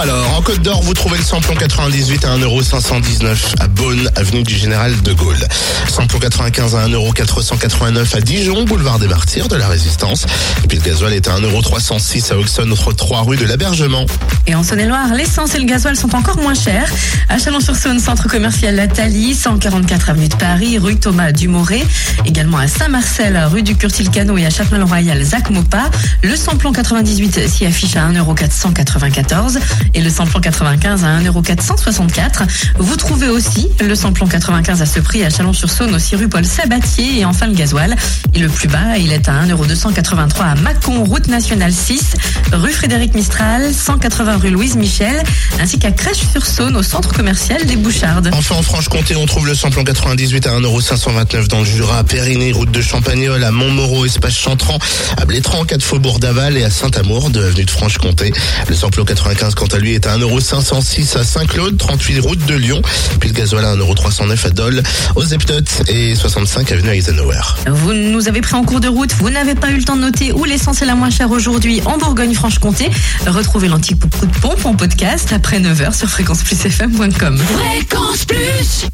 Alors, en Côte d'Or, vous trouvez le samplon 98 à 1,519€ à Beaune, avenue du Général de Gaulle. Samplon 95 à 1,489€ à Dijon, boulevard des Martyrs de la Résistance. Et puis le gasoil est à 1,306€ à Auxonne, notre 3 rue de l'Abergement. Et en Saône-et-Loire, l'essence et le gasoil sont encore moins chers. À Chalon-sur-Saône, centre commercial La Thalie, 144 avenue de Paris, rue Thomas Dumoré. Également à Saint-Marcel, rue du Curtil-Cano et à Châtelain-Royal, Zac Mopa. Le samplon 98 s'y affiche à 1,494€ et le samplon 95 à 1,464€. Vous trouvez aussi le samplon 95 à ce prix à Chalon-sur-Saône, aussi rue Paul Sabatier et enfin le gasoil. Et le plus bas, il est à 1,283€ à Mâcon, route nationale 6, rue Frédéric Mistral, 180 rue Louise Michel, ainsi qu'à Crèche-sur-Saône au centre commercial des Bouchardes. Enfin, en Franche-Comté, on trouve le samplon 98 à 1,529€ dans le Jura, à Périgny, route de Champagnol, à Montmoreau, espace Chantran, à Blétran, 4 Faubourg d'Aval et à Saint-Amour, de avenue de Franche-Comté. Le samplon 95, quant à lui, est à 1,506€ à Saint-Claude, 38 route de Lyon. Puis le gasoil à 1,309€ à Dole, aux Epnotes et 65 avenue Eisenhower. Vous nous avez pris en cours de route, vous n'avez pas eu le temps de noter où l'essence est la moins chère aujourd'hui en Bourgogne-Franche-Comté. Retrouvez l'antique coup de pompe en podcast après 9h sur fréquenceplusfm.com. Fréquence Plus